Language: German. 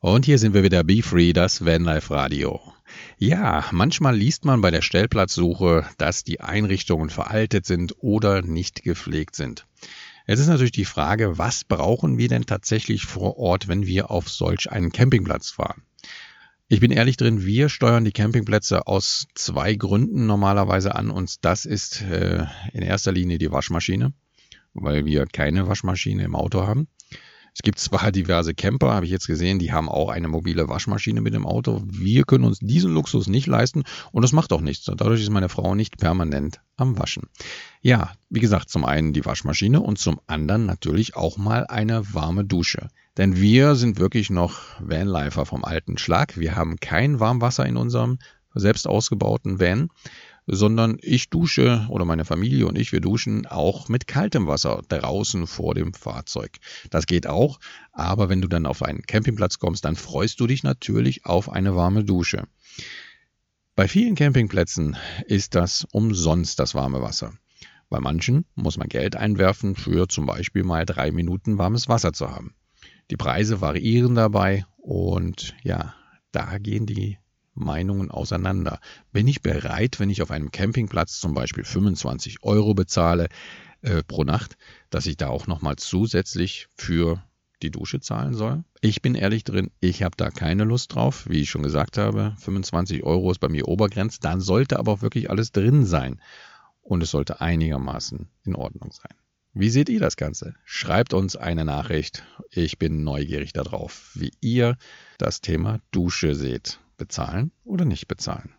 Und hier sind wir wieder Be Free, das Vanlife Radio. Ja, manchmal liest man bei der Stellplatzsuche, dass die Einrichtungen veraltet sind oder nicht gepflegt sind. Es ist natürlich die Frage, was brauchen wir denn tatsächlich vor Ort, wenn wir auf solch einen Campingplatz fahren? Ich bin ehrlich drin, wir steuern die Campingplätze aus zwei Gründen normalerweise an und das ist äh, in erster Linie die Waschmaschine, weil wir keine Waschmaschine im Auto haben. Es gibt zwar diverse Camper, habe ich jetzt gesehen, die haben auch eine mobile Waschmaschine mit dem Auto. Wir können uns diesen Luxus nicht leisten und das macht auch nichts. Dadurch ist meine Frau nicht permanent am Waschen. Ja, wie gesagt, zum einen die Waschmaschine und zum anderen natürlich auch mal eine warme Dusche. Denn wir sind wirklich noch Vanlifer vom alten Schlag. Wir haben kein Warmwasser in unserem selbst ausgebauten Van sondern ich dusche oder meine Familie und ich, wir duschen auch mit kaltem Wasser draußen vor dem Fahrzeug. Das geht auch, aber wenn du dann auf einen Campingplatz kommst, dann freust du dich natürlich auf eine warme Dusche. Bei vielen Campingplätzen ist das umsonst das warme Wasser. Bei manchen muss man Geld einwerfen, für zum Beispiel mal drei Minuten warmes Wasser zu haben. Die Preise variieren dabei und ja, da gehen die Meinungen auseinander. Bin ich bereit, wenn ich auf einem Campingplatz zum Beispiel 25 Euro bezahle äh, pro Nacht, dass ich da auch nochmal zusätzlich für die Dusche zahlen soll? Ich bin ehrlich drin, ich habe da keine Lust drauf. Wie ich schon gesagt habe, 25 Euro ist bei mir Obergrenze. Dann sollte aber auch wirklich alles drin sein. Und es sollte einigermaßen in Ordnung sein. Wie seht ihr das Ganze? Schreibt uns eine Nachricht. Ich bin neugierig darauf, wie ihr das Thema Dusche seht bezahlen oder nicht bezahlen.